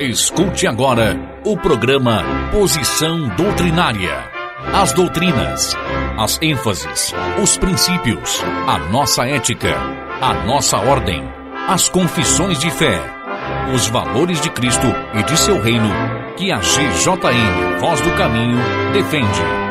Escute agora o programa Posição Doutrinária. As doutrinas, as ênfases, os princípios, a nossa ética, a nossa ordem, as confissões de fé, os valores de Cristo e de seu reino que a GJM Voz do Caminho defende.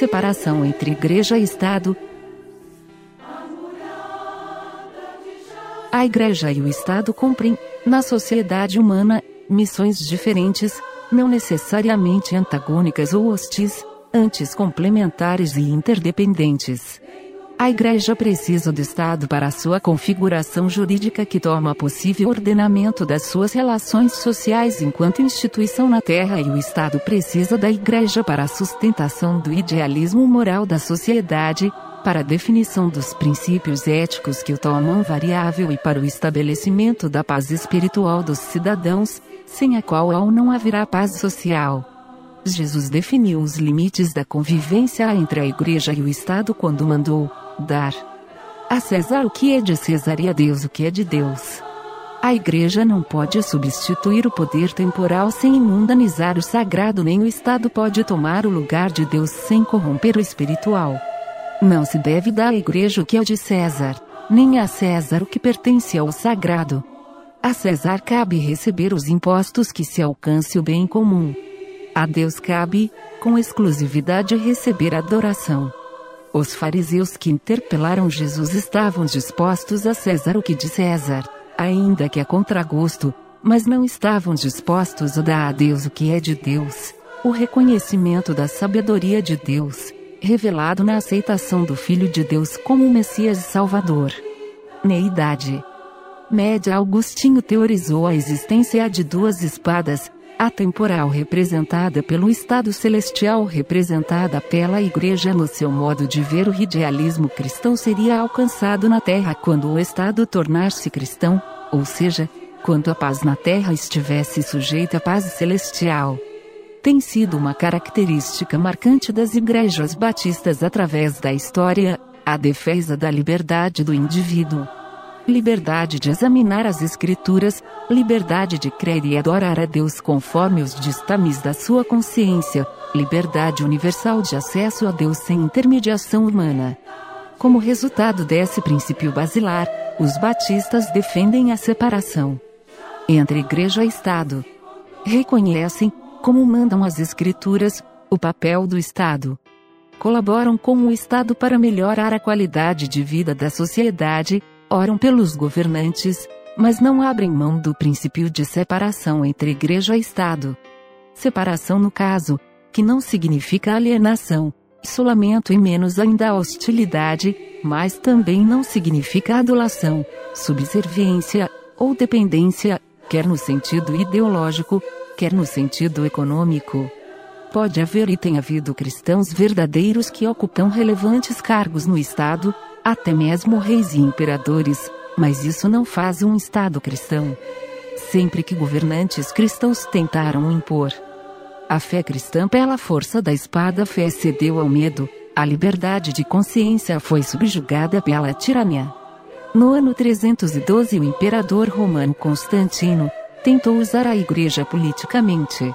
Separação entre igreja e Estado. A igreja e o Estado cumprem, na sociedade humana, missões diferentes, não necessariamente antagônicas ou hostis, antes complementares e interdependentes. A Igreja precisa do Estado para a sua configuração jurídica que toma possível ordenamento das suas relações sociais enquanto instituição na Terra e o Estado precisa da Igreja para a sustentação do idealismo moral da sociedade, para a definição dos princípios éticos que o tomam variável e para o estabelecimento da paz espiritual dos cidadãos, sem a qual não haverá paz social. Jesus definiu os limites da convivência entre a Igreja e o Estado quando mandou dar a César o que é de César e a Deus o que é de Deus. A Igreja não pode substituir o poder temporal sem mundanizar o sagrado, nem o Estado pode tomar o lugar de Deus sem corromper o espiritual. Não se deve dar à Igreja o que é de César, nem a César o que pertence ao sagrado. A César cabe receber os impostos que se alcance o bem comum. A Deus cabe, com exclusividade, receber adoração. Os fariseus que interpelaram Jesus estavam dispostos a César o que de César, ainda que a contragosto, mas não estavam dispostos a dar a Deus o que é de Deus, o reconhecimento da sabedoria de Deus, revelado na aceitação do Filho de Deus como Messias e Salvador. Na idade média, Augustinho teorizou a existência de duas espadas, a temporal representada pelo estado celestial representada pela igreja no seu modo de ver o idealismo cristão seria alcançado na terra quando o estado tornar-se cristão, ou seja, quando a paz na terra estivesse sujeita à paz celestial. Tem sido uma característica marcante das igrejas batistas através da história, a defesa da liberdade do indivíduo liberdade de examinar as Escrituras, liberdade de crer e adorar a Deus conforme os distames da sua consciência, liberdade universal de acesso a Deus sem intermediação humana. Como resultado desse princípio basilar, os batistas defendem a separação entre igreja e Estado. Reconhecem, como mandam as Escrituras, o papel do Estado. Colaboram com o Estado para melhorar a qualidade de vida da sociedade, oram pelos governantes, mas não abrem mão do princípio de separação entre igreja e Estado. Separação no caso, que não significa alienação, isolamento e menos ainda hostilidade, mas também não significa adulação, subserviência ou dependência, quer no sentido ideológico, quer no sentido econômico. Pode haver e tem havido cristãos verdadeiros que ocupam relevantes cargos no Estado, até mesmo reis e imperadores, mas isso não faz um Estado cristão. Sempre que governantes cristãos tentaram impor a fé cristã pela força da espada, a fé cedeu ao medo, a liberdade de consciência foi subjugada pela tirania. No ano 312, o imperador romano Constantino tentou usar a igreja politicamente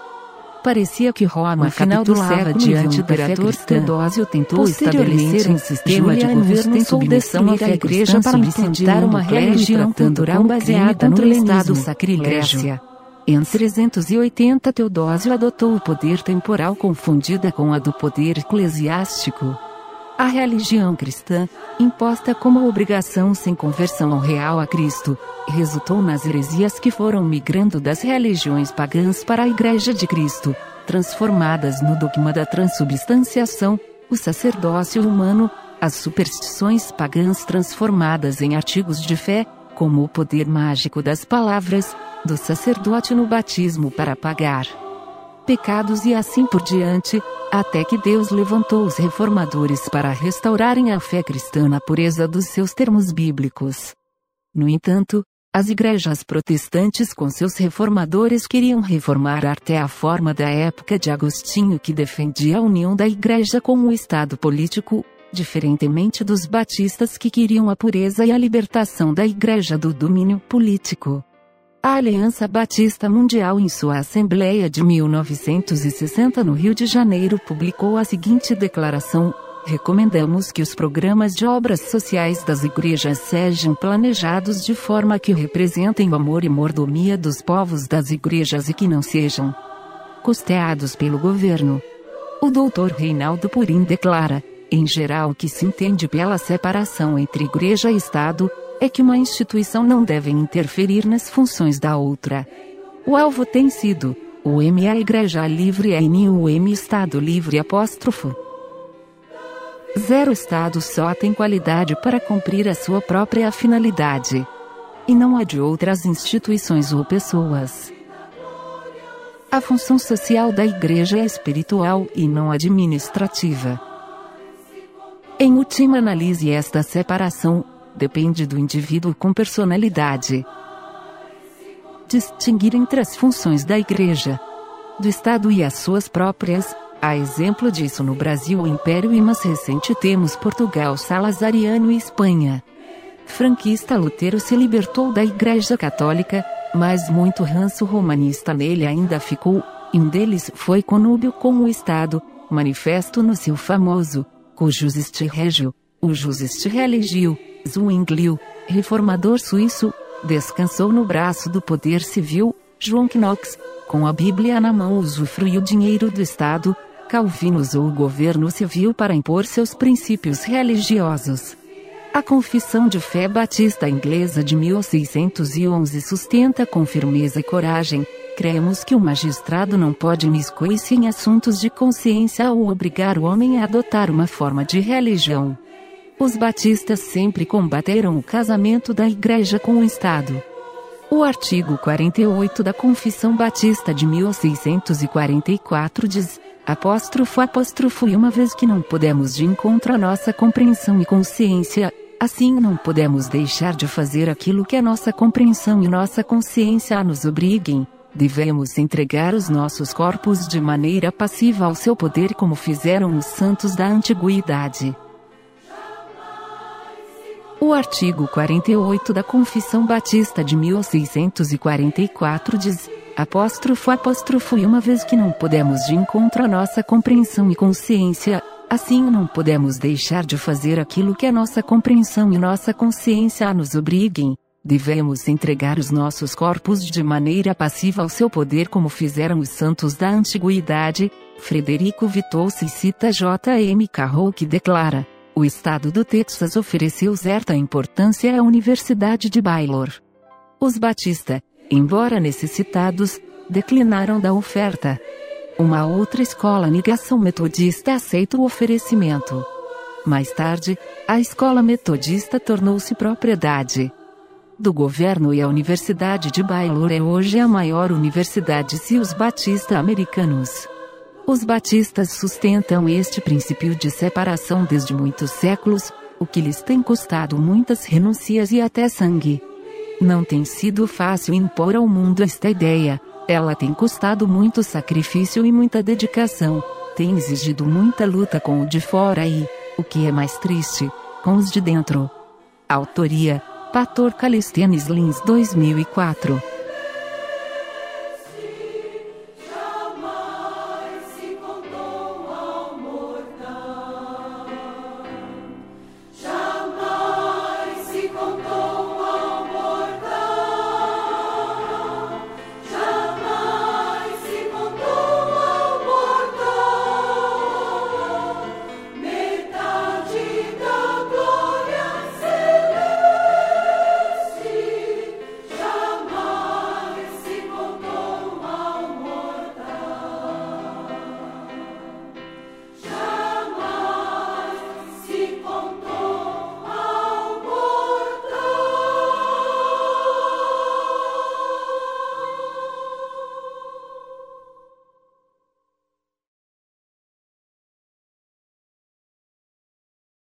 Parecia que Roma capitulava diante da fé cristã. Teodósio tentou estabelecer um sistema de governo submissão à fé igreja para implantar uma religião cultural baseada no Estado sacrilégio. Em 380 Teodósio adotou o poder temporal confundida com a do poder eclesiástico. A religião cristã, imposta como obrigação sem conversão real a Cristo, resultou nas heresias que foram migrando das religiões pagãs para a Igreja de Cristo, transformadas no dogma da transubstanciação, o sacerdócio humano, as superstições pagãs transformadas em artigos de fé, como o poder mágico das palavras, do sacerdote no batismo para pagar pecados e assim por diante, até que Deus levantou os reformadores para restaurarem a fé cristã na pureza dos seus termos bíblicos. No entanto, As igrejas protestantes com seus reformadores queriam reformar até a forma da época de Agostinho que defendia a união da igreja com o Estado político, diferentemente dos batistas que queriam a pureza e a libertação da igreja do domínio político. A Aliança Batista Mundial em sua Assembleia de 1960 no Rio de Janeiro publicou a seguinte declaração, Recomendamos que os programas de obras sociais das igrejas sejam planejados de forma que representem o amor e mordomia dos povos das igrejas e que não sejam custeados pelo governo. O doutor Reinaldo Purim declara, em geral, que se entende pela separação entre igreja e Estado, é que uma instituição não deve interferir nas funções da outra. O alvo tem sido, o M a Igreja Livre e o M Estado Livre apóstrofo. Zero Estado só tem qualidade para cumprir a sua própria finalidade. E não a de outras instituições ou pessoas. A função social da Igreja é espiritual e não administrativa. Em última análise, esta separação depende do indivíduo com personalidade. Distinguir entre as funções da Igreja, do Estado e as suas próprias, Há exemplo disso no Brasil o Império e mais recente temos Portugal Salazariano e Espanha. Franquista Lutero se libertou da Igreja Católica, mas muito ranço romanista nele ainda ficou, e um deles foi conúbio com o Estado, manifesto no seu famoso, cujo este regio, o Just Religio, Zwinglio, reformador suíço, descansou no braço do poder civil, João Knox, com a Bíblia na mão usufruiu dinheiro do Estado, Calvino usou o governo civil para impor seus princípios religiosos. A Confissão de Fé Batista Inglesa de 1611 sustenta com firmeza e coragem: cremos que o magistrado não pode miscuir-se em assuntos de consciência ou obrigar o homem a adotar uma forma de religião. Os batistas sempre combateram o casamento da igreja com o Estado. O artigo 48 da Confissão Batista de 1644 diz: Apóstrofo apóstrofo e uma vez que não podemos de encontro a nossa compreensão e consciência, assim não podemos deixar de fazer aquilo que a nossa compreensão e nossa consciência nos obriguem. Devemos entregar os nossos corpos de maneira passiva ao seu poder como fizeram os santos da antiguidade. O artigo 48 da Confissão Batista de 1644 diz: apóstrofo apóstrofo e uma vez que não podemos de encontro a nossa compreensão e consciência, assim não podemos deixar de fazer aquilo que a nossa compreensão e nossa consciência nos obriguem. Devemos entregar os nossos corpos de maneira passiva ao seu poder como fizeram os santos da antiguidade. Frederico Vitouce cita J. M. Carroll que declara: O estado do Texas ofereceu certa importância à Universidade de Baylor. Os Batista, embora necessitados, declinaram da oferta. Uma outra escola negação metodista aceita o oferecimento. Mais tarde, a escola metodista tornou-se propriedade do governo e a Universidade de Baylor é hoje a maior universidade se os batista americanos. Os batistas sustentam este princípio de separação desde muitos séculos, o que lhes tem custado muitas renúncias e até sangue. Não tem sido fácil impor ao mundo esta ideia. Ela tem custado muito sacrifício e muita dedicação. Tem exigido muita luta com o de fora e, o que é mais triste, com os de dentro. Autoria: Pastor Calistênis Lins 2004